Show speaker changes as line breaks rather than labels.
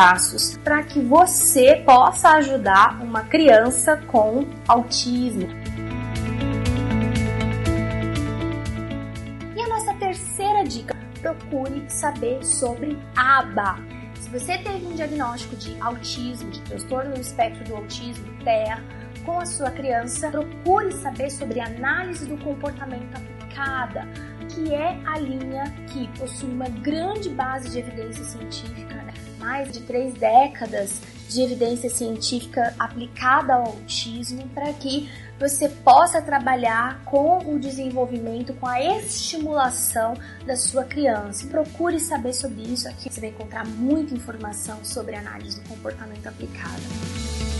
passos para que você possa ajudar uma criança com autismo. E a nossa terceira dica: procure saber sobre ABA. Se você teve um diagnóstico de autismo, de transtorno no espectro do autismo, TEA, com a sua criança, procure saber sobre análise do comportamento aplicada, que é a linha que possui uma grande base de evidência científica mais de três décadas de evidência científica aplicada ao autismo para que você possa trabalhar com o desenvolvimento, com a estimulação da sua criança. Procure saber sobre isso aqui, você vai encontrar muita informação sobre análise do comportamento aplicada.